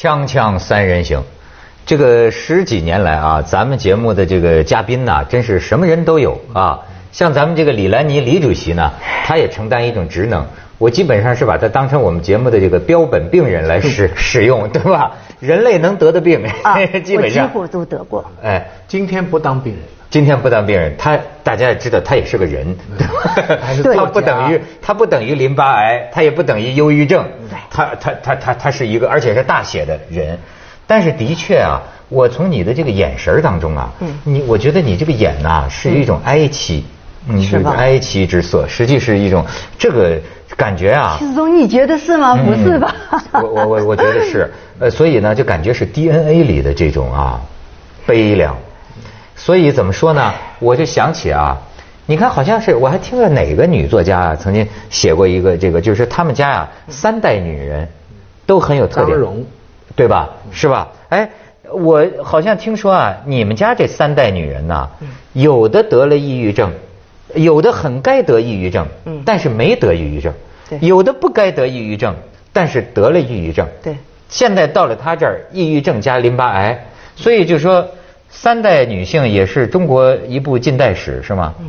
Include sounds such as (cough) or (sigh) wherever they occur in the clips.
锵锵三人行，这个十几年来啊，咱们节目的这个嘉宾呢，真是什么人都有啊。像咱们这个李兰妮李主席呢，他也承担一种职能，我基本上是把他当成我们节目的这个标本病人来使使用，对吧？人类能得的病，(laughs) 基本上。我几乎都得过。哎，今天不当病人。今天不当病人，他大家也知道，他也是个人，他不等于他不等于淋巴癌，他也不等于忧郁症，他他他他他是一个，而且是大写的人。但是的确啊，我从你的这个眼神当中啊，你我觉得你这个眼呐是一种哀戚，嗯，是吧？哀戚之色，实际是一种这个感觉啊。徐子东，你觉得是吗？不是吧？我我我我觉得是，呃，所以呢，就感觉是 DNA 里的这种啊悲凉。所以怎么说呢？我就想起啊，你看，好像是我还听了哪个女作家啊，曾经写过一个这个，就是他们家呀三代女人都很有特点，对吧？是吧？哎，我好像听说啊，你们家这三代女人呐，有的得了抑郁症，有的很该得抑郁症，但是没得抑郁症；有的不该得抑郁症，但是得了抑郁症。对，现在到了他这儿，抑郁症加淋巴癌，所以就说。三代女性也是中国一部近代史，是吗？嗯，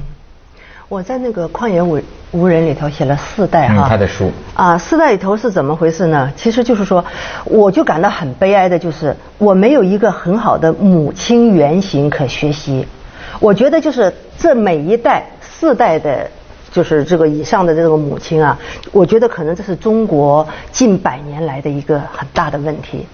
我在那个《旷野无无人》里头写了四代哈。他的书。啊，四代里头是怎么回事呢？其实就是说，我就感到很悲哀的，就是我没有一个很好的母亲原型可学习。我觉得就是这每一代四代的，就是这个以上的这个母亲啊，我觉得可能这是中国近百年来的一个很大的问题。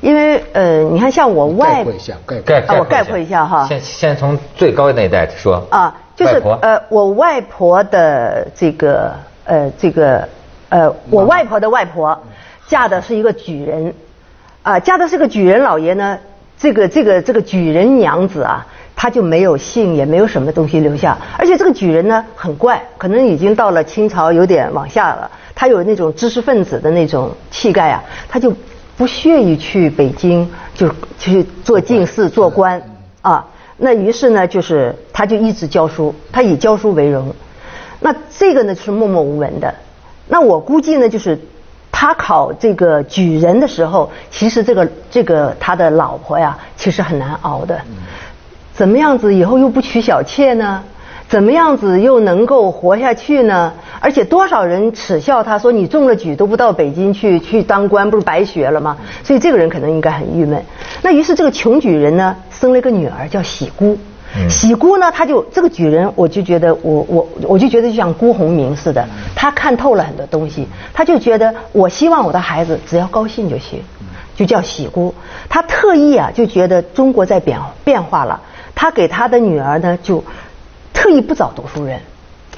因为呃，你看像我外概括一下，概我概括一下哈。先先从最高那一代说。啊，就是呃，我外婆的这个呃这个呃，我外婆的外婆嫁的是一个举人，啊，嫁的是个举人老爷呢。这个这个这个举人娘子啊，她就没有姓，也没有什么东西留下。而且这个举人呢很怪，可能已经到了清朝有点往下了。他有那种知识分子的那种气概啊，他就。不屑于去北京，就去做进士、做官啊。那于是呢，就是他就一直教书，他以教书为荣。那这个呢是默默无闻的。那我估计呢，就是他考这个举人的时候，其实这个这个他的老婆呀，其实很难熬的。怎么样子以后又不娶小妾呢？怎么样子又能够活下去呢？而且多少人耻笑他说你中了举都不到北京去去当官，不是白学了吗？所以这个人可能应该很郁闷。那于是这个穷举人呢，生了一个女儿叫喜姑。喜姑呢，他就这个举人，我就觉得我我我就觉得就像辜鸿铭似的，他看透了很多东西，他就觉得我希望我的孩子只要高兴就行，就叫喜姑。他特意啊就觉得中国在变变化了，他给他的女儿呢就。特意不找读书人，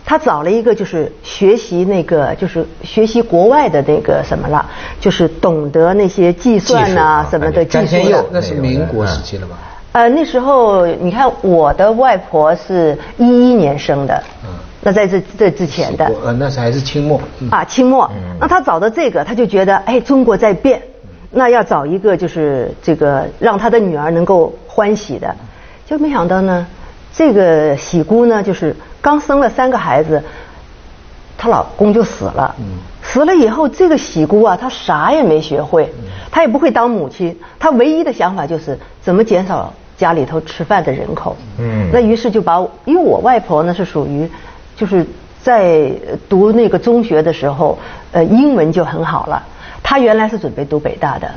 他找了一个就是学习那个就是学习国外的那个什么了，就是懂得那些计算呐什么的技术。那是民国时期了吧？呃，那时候你看我的外婆是一一年生的，嗯，那在这这之前的，呃，那是还是清末啊，清末。那他找到这个，他就觉得哎，中国在变，那要找一个就是这个让他的女儿能够欢喜的，就没想到呢。这个喜姑呢，就是刚生了三个孩子，她老公就死了。死了以后，这个喜姑啊，她啥也没学会，她也不会当母亲，她唯一的想法就是怎么减少家里头吃饭的人口。嗯，那于是就把，因为我外婆呢是属于，就是在读那个中学的时候，呃，英文就很好了。她原来是准备读北大的，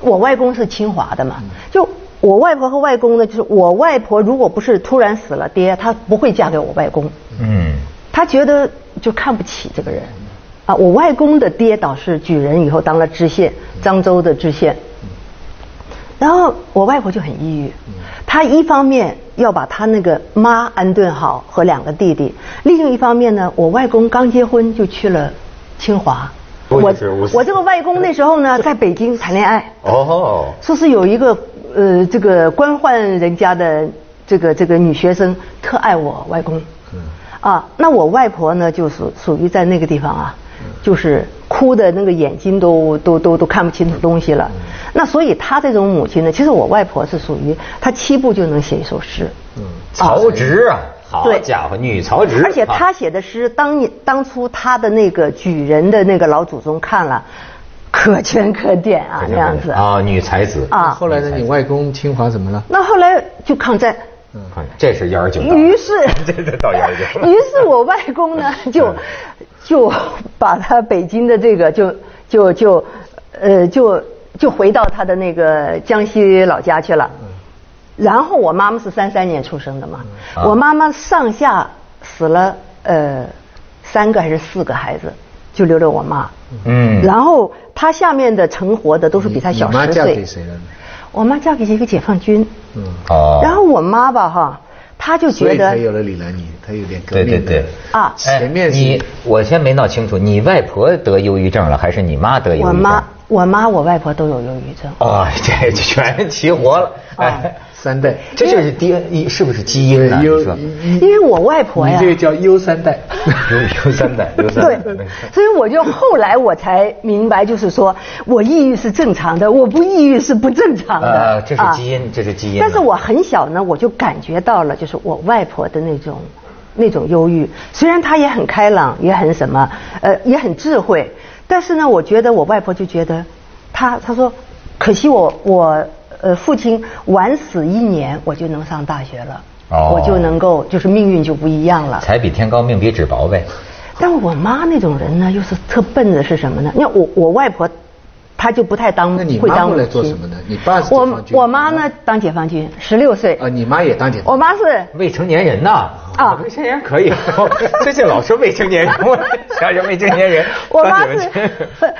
我外公是清华的嘛，就。我外婆和外公呢，就是我外婆如果不是突然死了爹，她不会嫁给我外公。嗯，她觉得就看不起这个人。啊，我外公的爹倒是举人，以后当了知县，漳州的知县。然后我外婆就很抑郁，她一方面要把她那个妈安顿好和两个弟弟，另一方面呢，我外公刚结婚就去了清华。我我这个外公那时候呢，在北京谈恋爱。哦。说是有一个。呃，这个官宦人家的这个这个女学生特爱我外公，嗯啊，那我外婆呢，就是属于在那个地方啊，就是哭的那个眼睛都都都都看不清楚东西了。那所以她这种母亲呢，其实我外婆是属于她七步就能写一首诗。嗯，曹植啊，好家伙，女曹植。而且他写的诗，当当初他的那个举人的那个老祖宗看了。可圈可点啊那样子啊，女才子啊后来呢？你外公清华怎么了？那后来就抗战，看这是幺二九，于是 (laughs) 这这到幺二九，于是我外公呢 (laughs) 就就把他北京的这个就就就呃就就回到他的那个江西老家去了。然后我妈妈是三三年出生的嘛，啊我妈妈上下死了呃三个还是四个孩子，就留了我妈。嗯，然后她下面的成活的都是比她小你妈十岁。嫁给谁了呢？我妈嫁给一个解放军，嗯，哦，然后我妈吧哈，她就觉得所以才有了李兰妮，她有点革对命对对对啊前面是你我先没闹清楚，你外婆得忧郁症了，还是你妈得忧郁症？我妈、我妈、我外婆都有忧郁症。哦，这全齐活了，啊哎，三代，这就是 DNA 是不是基因呢？你优说你因为我外婆呀你这，个叫优三代。有 (laughs) 有三代，(laughs) 优三代，对，所以我就后来我才明白，就是说我抑郁是正常的，我不抑郁是不正常的。呃，这是啊基因，这是基因。但是我很小呢，我就感觉到了，就是我外婆的那种那种忧郁。虽然她也很开朗，也很什么，呃，也很智慧，但是呢，我觉得我外婆就觉得，她她说，可惜我我呃父亲晚死一年，我就能上大学了，哦我就能够就是命运就不一样了。才比天高，命比纸薄呗。但我妈那种人呢，又是特笨的，是什么呢？你看我我外婆，她就不太当那你会当母妈后来做什么呢？你爸是解我放军我妈呢当解放军，十六岁。啊，你妈也当解放军。我妈是未成年人呐，啊。未成年人。可以，(laughs) 最近老说未成年人，我 (laughs) 想想未成年人，我妈是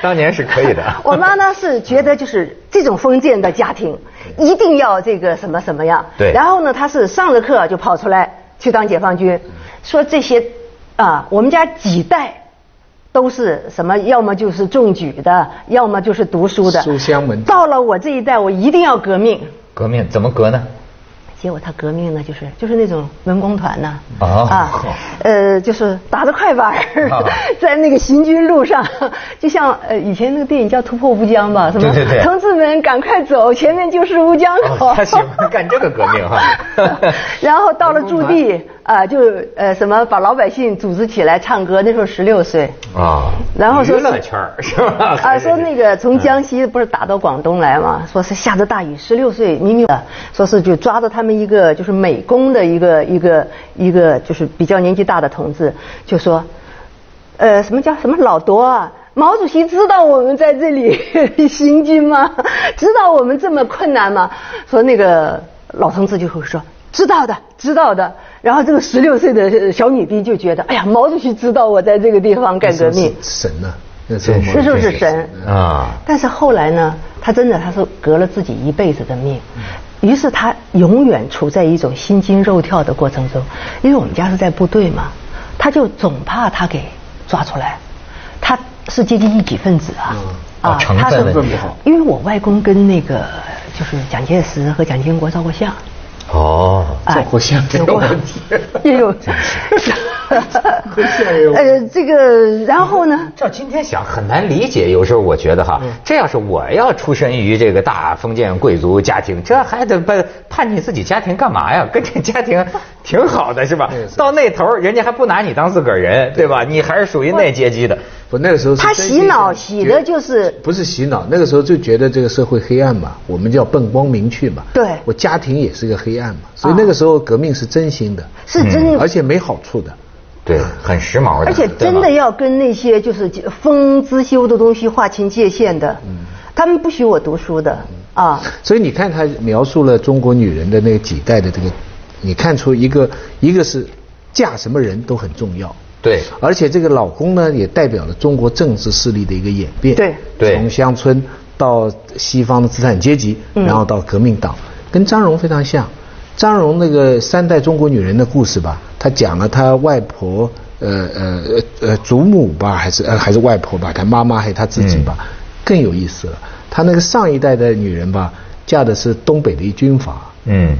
当 (laughs) 年是可以的。我妈呢是觉得就是这种封建的家庭一定要这个什么什么样。对。然后呢，她是上了课就跑出来去当解放军，说这些啊，我们家几代。都是什么？要么就是中举的，要么就是读书的。书香门第到了我这一代，我一定要革命。革命怎么革呢？结果他革命呢，就是就是那种文工团呢、哦啊，呃，就是打着快板 (laughs) 在那个行军路上，就像呃以前那个电影叫《突破乌江》吧，什么对对对们赶快走，前面就是乌江口。哦他喜欢干这个革命哈 (laughs) 然后到了驻地 (laughs) 啊、就呃什么把老百姓组织起来唱歌，那时候十六岁。啊，(laughs) 然后说是娱乐圈儿是吧？啊，说那个从江西不是打到广东来嘛，说是下着大雨，十六岁明明的说是就抓着他们一个就是美工的一个一个一个就是比较年纪大的同志，就说，呃，什么叫什么老多啊？毛主席知道我们在这里 (laughs) 行军吗？知道我们这么困难吗？说那个老同志就会说知道的，知道的。然后这个十六岁的小女兵就觉得，哎呀，毛主席知道我在这个地方干革命。神呐，那时候真是神啊但是后来呢，他真的他是革了自己一辈子的命，于是他永远处在一种心惊肉跳的过程中。因为我们家是在部队嘛，他就总怕他给抓出来，他是阶级异己分子啊。哦成他是分问题因为我外公跟那个就是蒋介石和蒋经国照过相，哦，哎。照过相这个问题。也有，相也有呃，这个然后呢？照今天想很难理解，有时候我觉得哈，这要是我要出身于这个大封建贵族家庭，这还得叛叛逆自己家庭干嘛呀？跟这家庭挺好的是吧？到那头人家还不拿你当自个儿人，对吧？你还是属于那阶级的。不，那个时候他洗脑洗的就是不是洗脑，那个时候就觉得这个社会黑暗嘛，我们就要奔光明去嘛。对我家庭也是个黑暗嘛，所以啊那个时候革命是真心的，是真而且没好处的。对，很时髦的。而且真的要跟那些就是风资修的东西划清界限的，嗯他们不许我读书的啊。所以你看他描述了中国女人的那个几代的这个，你看出一个一个是嫁什么人都很重要。对而且这个老公呢，也代表了中国政治势力的一个演变。对对从乡村到西方的资产阶级，嗯然后到革命党，跟张荣非常像。张荣那个三代中国女人的故事吧，他讲了他外婆，呃呃呃呃祖母吧，还是呃还是外婆吧，他妈妈还有他自己吧，更有意思了。他那个上一代的女人吧，嫁的是东北的一军阀，嗯，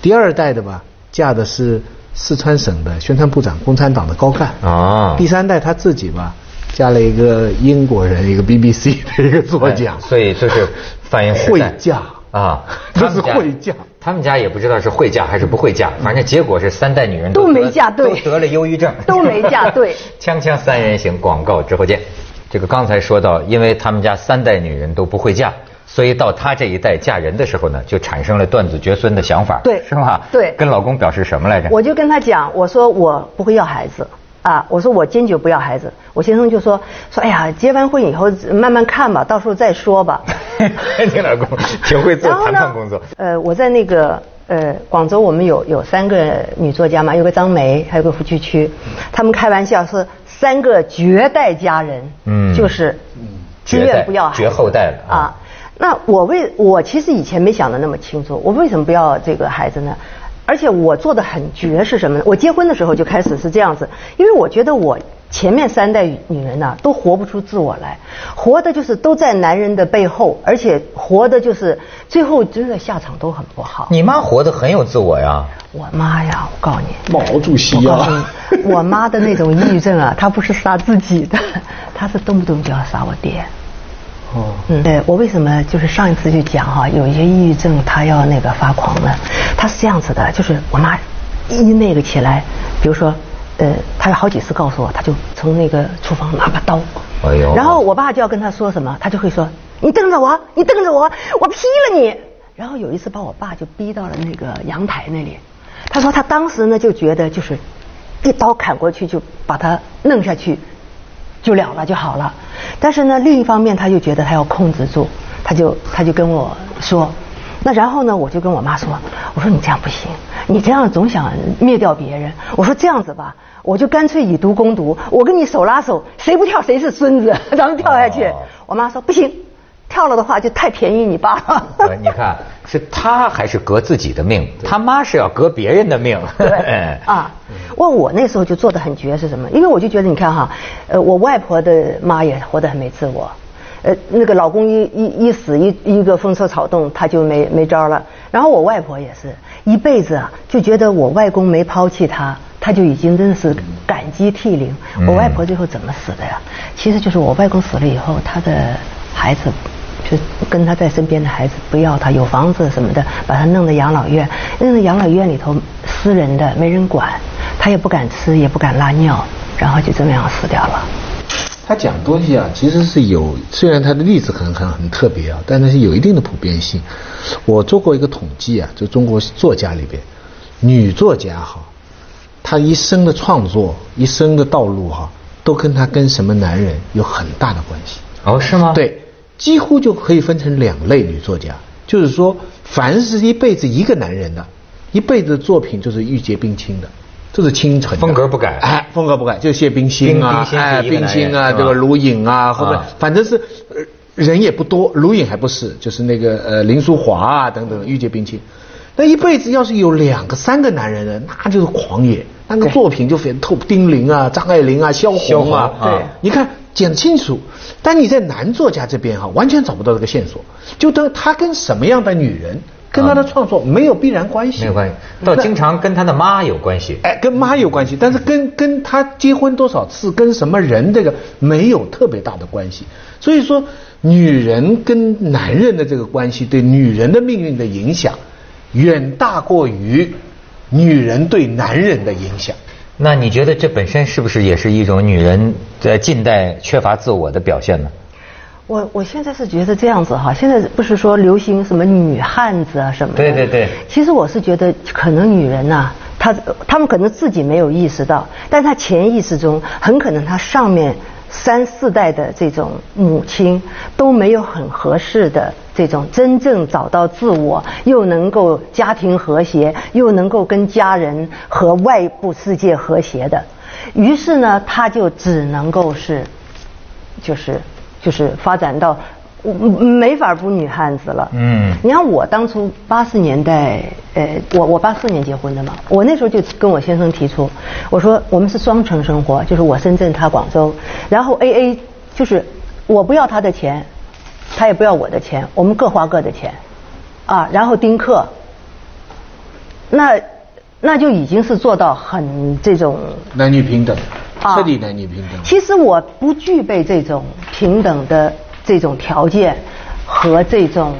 第二代的吧，嫁的是四川省的宣传部长，共产党的高干。啊。第三代他自己吧，加了一个英国人，一个 BBC 的一个作家。哎所以就是反映时代。会嫁啊，(laughs) 他是会嫁他们家也不知道是会嫁还是不会嫁，反正结果是三代女人都得没嫁对都得了忧郁症，都没嫁对 (laughs) 锵锵三人行，广告之后见。这个刚才说到，因为他们家三代女人都不会嫁，所以到她这一代嫁人的时候呢，就产生了断子绝孙的想法，对是吧？对跟老公表示什么来着？我就跟他讲，我说我不会要孩子啊，我说我坚决不要孩子。我先生就说说，哎呀，结完婚以后慢慢看吧，到时候再说吧。(laughs) 你老公挺会做 (laughs) 谈判工作。呃，我在那个呃广州，我们有有三个女作家嘛，有个张梅，还有个胡区区，他们开玩笑说三个绝代佳人，嗯就是自绝不要绝后代了啊啊。那我为我其实以前没想的那么清楚，我为什么不要这个孩子呢？而且我做的很绝是什么呢？我结婚的时候就开始是这样子，因为我觉得我前面三代女人呐、都活不出自我来，活的就是都在男人的背后，而且活的就是最后真的下场都很不好。你妈活得很有自我呀。我妈呀，我告诉你，毛主席我告诉啊，你，我妈的那种抑郁症啊，她不是杀自己的，她是动不动就要杀我爹。哦，嗯，对我为什么就是上一次就讲哈、有一些抑郁症他要那个发狂呢？他是这样子的，就是我妈一那个起来，比如说，呃，她有好几次告诉我，她就从那个厨房拿把刀，哎呦然后我爸就要跟她说什么，他就会说，你瞪着我，你瞪着我，我劈了你。然后有一次把我爸就逼到了那个阳台那里，他说他当时呢就觉得就是一刀砍过去就把他弄下去，就了了就好了。但是呢，另一方面他就觉得他要控制住，他就他就跟我说，那然后呢，我就跟我妈说，我说你这样不行，你这样总想灭掉别人。我说这样子吧，我就干脆以毒攻毒，我跟你手拉手，谁不跳谁是孙子，咱们跳下去。哦我妈说不行，跳了的话就太便宜你爸了。呃你看，是他还是革自己的命？他妈是要革别人的命。对 (laughs) 啊，问我那时候就做的很绝是什么？因为我就觉得你看哈，呃，我外婆的妈也活得很没自我，呃，那个老公一一一死一一个风吹草动，她就没没招了。然后我外婆也是一辈子啊，就觉得我外公没抛弃她，她就已经真是感激涕零。嗯我外婆最后怎么死的呀？其实就是我外公死了以后，她的孩子。就跟他在身边的孩子不要他，有房子什么的，把他弄到养老院，弄到养老院里头私人的没人管，他也不敢吃，也不敢拉尿，然后就这么样死掉了。他讲东西啊，其实是有，虽然他的例子很很很特别啊，但是是有一定的普遍性。我做过一个统计啊，就中国作家里边，女作家哈，她一生的创作、一生的道路哈，都跟她跟什么男人有很大的关系。哦，是吗？，对，几乎就可以分成两类女作家，就是说，凡是一辈子一个男人的，一辈子的作品就是玉洁冰清的，就是清纯风格不改。哎，风格不改，就谢冰心啊，冰冰心啊，这个卢颖啊，后面啊反正是呃人也不多，卢颖还不是，就是那个呃林淑华啊等等，玉洁冰清。那一辈子要是有两个、三个男人呢，那就是狂野，那个作品就非透丁玲啊、张爱玲啊、萧红，啊对。你看讲得清楚，但你在男作家这边哈、完全找不到这个线索，就等他跟什么样的女人，跟他的创作没有必然关系，没有关系，倒经常跟他的妈有关系。哎，跟妈有关系，但是跟跟他结婚多少次，跟什么人这个没有特别大的关系。所以说，女人跟男人的这个关系对女人的命运的影响，远大过于女人对男人的影响。那你觉得这本身是不是也是一种女人在近代缺乏自我的表现呢？我我现在是觉得这样子哈，现在不是说流行什么女汉子啊什么的。对对对其实我是觉得，可能女人呐、她她们可能自己没有意识到，但她潜意识中很可能她上面三四代的这种母亲都没有很合适的这种真正找到自我，又能够家庭和谐，又能够跟家人和外部世界和谐的。于是呢，他就只能够是。就是就是发展到嗯没法不女汉子了。嗯你看我当初八十年代，呃，我我八四年结婚的嘛，我那时候就跟我先生提出，我说我们是双城生活，就是我深圳他广州，然后 A A 就是我不要他的钱，他也不要我的钱，我们各花各的钱，啊，然后丁克，那那就已经是做到很这种男女平等，啊彻底男女平等。其实我不具备这种平等的这种条件和这种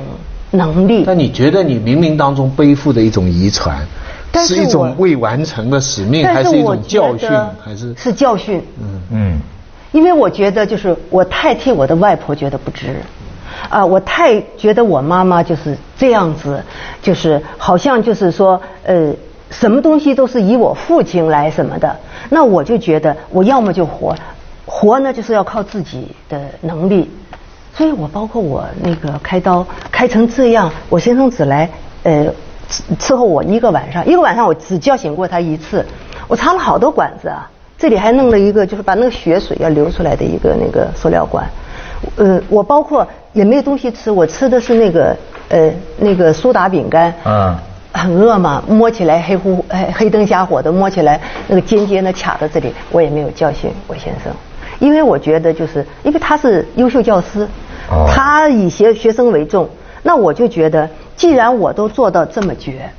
能力。那你觉得你冥冥当中背负的一种遗传，但是是一种未完成的使命，但还是一种教训，还是？是教训？嗯嗯，因为我觉得就是我太替我的外婆觉得不值，啊，我太觉得我妈妈就是这样子，就是好像就是说呃，什么东西都是以我父亲来什么的，那我就觉得我要么就活，活呢就是要靠自己的能力，所以我包括我那个开刀开成这样，我先生只来呃伺候我一个晚上，一个晚上我只叫醒过他一次，我插了好多管子啊。这里还弄了一个，就是把那个血水要流出来的一个那个塑料管，呃，我包括也没有东西吃，我吃的是那个呃那个苏打饼干，嗯，很饿嘛，摸起来黑乎黑黑灯瞎火的，摸起来那个尖尖的卡在这里，我也没有教训我先生，因为我觉得就是因为他是优秀教师，他以学学生为重，那我就觉得既然我都做到这么绝，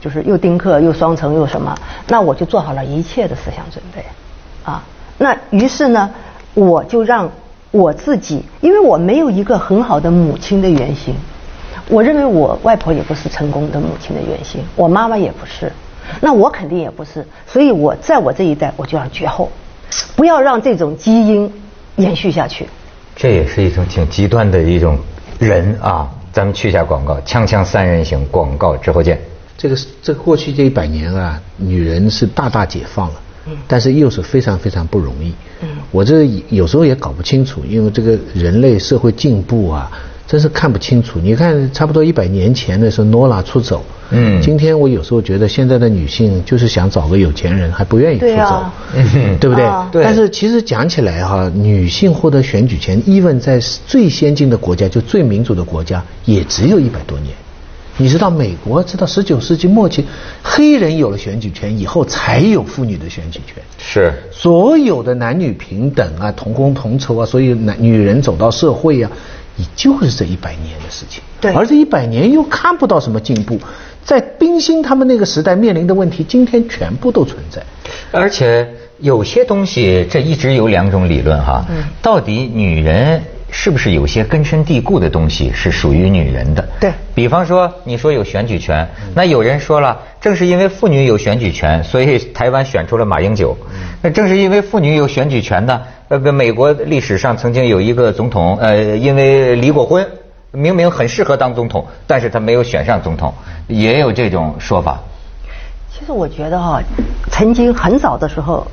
就是又丁克又双层又什么，那我就做好了一切的思想准备。啊，那于是呢，我就让我自己，因为我没有一个很好的母亲的原型，我认为我外婆也不是成功的母亲的原型，我妈妈也不是，那我肯定也不是，所以我在我这一代我就要绝后，不要让这种基因延续下去。这也是一种挺极端的一种人啊，咱们去一下广告，锵锵三人行广告之后见。这个这过去这一百年啊，女人是大大解放了。但是又是非常非常不容易。嗯，我这有时候也搞不清楚，因为这个人类社会进步啊，真是看不清楚。你看，差不多一百年前的时候，诺拉出走。嗯，今天我有时候觉得现在的女性就是想找个有钱人，还不愿意出走，对不对？对。但是其实讲起来哈，女性获得选举权，even 在最先进的国家，就最民主的国家，也只有一百多年。你知道美国直到十九世纪末期，黑人有了选举权以后，才有妇女的选举权。是所有的男女平等啊，同工同酬啊，所以男女人走到社会啊，也就是这一百年的事情。对。而这一百年又看不到什么进步，在冰心他们那个时代面临的问题，今天全部都存在。而且有些东西，这一直有两种理论哈。嗯。到底女人？是不是有些根深蒂固的东西是属于女人的？对，比方说你说有选举权，那有人说了，正是因为妇女有选举权，所以台湾选出了马英九。那正是因为妇女有选举权呢，呃，美国历史上曾经有一个总统，呃，因为离过婚，明明很适合当总统，但是他没有选上总统，也有这种说法。其实我觉得哈，曾经很早的时候，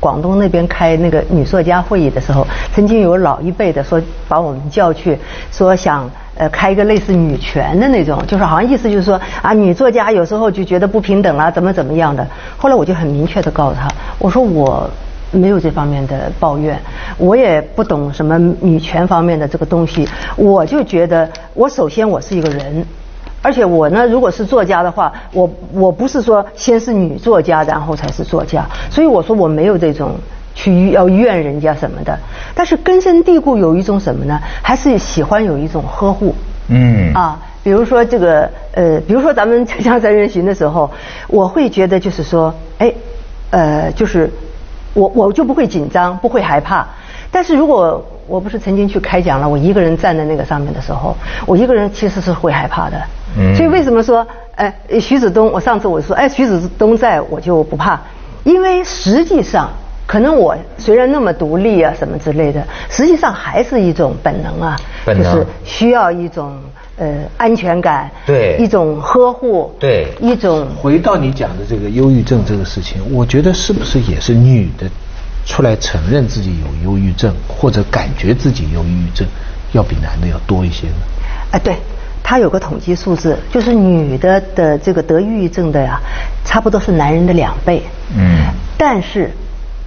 广东那边开那个女作家会议的时候，曾经有老一辈的说把我们叫去，说想呃开一个类似女权的那种，就是好像意思就是说啊女作家有时候就觉得不平等啊怎么怎么样的。后来我就很明确的告诉他，我说我没有这方面的抱怨，我也不懂什么女权方面的这个东西，我就觉得我首先我是一个人。而且我呢，如果是作家的话，我我不是说先是女作家，然后才是作家，所以我说我没有这种去要怨人家什么的。但是根深蒂固有一种什么呢？还是喜欢有一种呵护。嗯。啊，比如说这个呃，比如说咱们 (laughs) 锵锵三人行的时候，我会觉得就是说，哎，呃，就是我我就不会紧张，不会害怕。但是如果我不是曾经去开讲了，我一个人站在那个上面的时候，我一个人其实是会害怕的。嗯。所以为什么说，哎，徐子东，我上次我说，哎，徐子东在我就不怕，因为实际上，可能我虽然那么独立啊什么之类的，实际上还是一种本能啊，就是需要一种呃安全感，对，一种呵护，对，一种。回到你讲的这个忧郁症这个事情，我觉得是不是也是女的？出来承认自己有忧郁症，或者感觉自己有抑郁症，要比男的要多一些呢？哎，对，他有个统计数字，就是女的的这个得抑郁症的呀，差不多是男人的两倍。嗯。但是，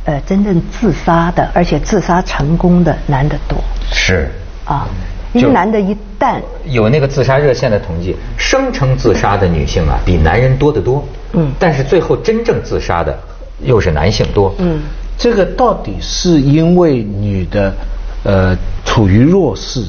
呃，真正自杀的，而且自杀成功的男的多。是。啊，因为男的一旦有那个自杀热线的统计，声称自杀的女性啊，比男人多得多。嗯。但是最后真正自杀的，又是男性多。嗯。这个到底是因为女的，呃，处于弱势，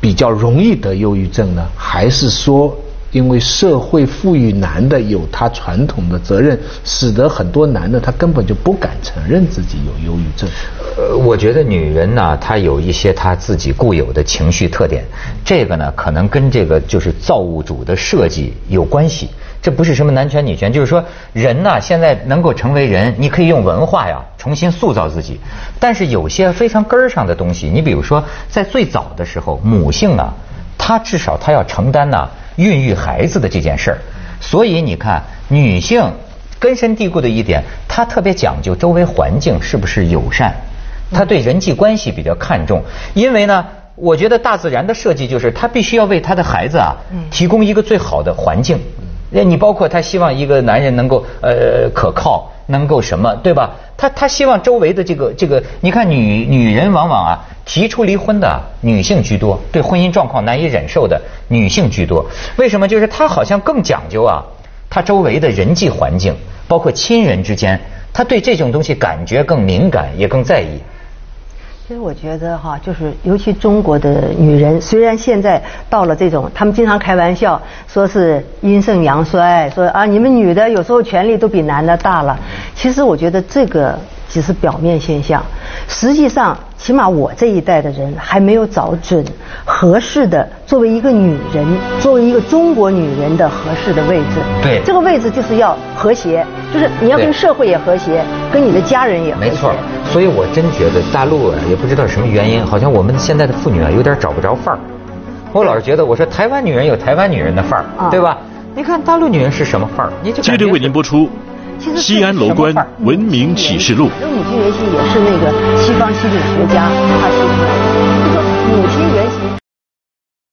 比较容易得忧郁症呢，还是说因为社会赋予男的有他传统的责任，使得很多男的他根本就不敢承认自己有忧郁症？呃，我觉得女人呢，她有一些她自己固有的情绪特点，这个呢，可能跟这个就是造物主的设计有关系。这不是什么男权女权，就是说人呐，现在能够成为人，你可以用文化呀重新塑造自己。但是有些非常根儿上的东西，你比如说在最早的时候，母性啊，她至少她要承担呐孕育孩子的这件事儿。所以你看，女性根深蒂固的一点，她特别讲究周围环境是不是友善，她对人际关系比较看重，因为呢。我觉得大自然的设计就是，它必须要为他的孩子啊提供一个最好的环境。那你包括他希望一个男人能够呃可靠，能够什么，对吧？他他希望周围的这个这个，你看女女人往往啊提出离婚的女性居多，对婚姻状况难以忍受的女性居多。为什么？就是他好像更讲究啊，他周围的人际环境，包括亲人之间，他对这种东西感觉更敏感，也更在意。其实我觉得哈，就是尤其中国的女人，虽然现在到了这种，他们经常开玩笑说是阴盛阳衰，说啊你们女的有时候权力都比男的大了。其实我觉得这个只是表面现象，实际上。起码我这一代的人还没有找准合适的，作为一个女人，作为一个中国女人的合适的位置。对，这个位置就是要和谐，就是你要跟社会也和谐，跟你的家人也和谐。没错，所以我真觉得大陆啊，也不知道什么原因，好像我们现在的妇女啊，有点找不着范儿。我老是觉得，我说台湾女人有台湾女人的范儿，对吧？你看大陆女人是什么范儿？你就接着为您播出。西安楼观文明启示录。母亲原先也是那个西方心理学家，他是就说母亲。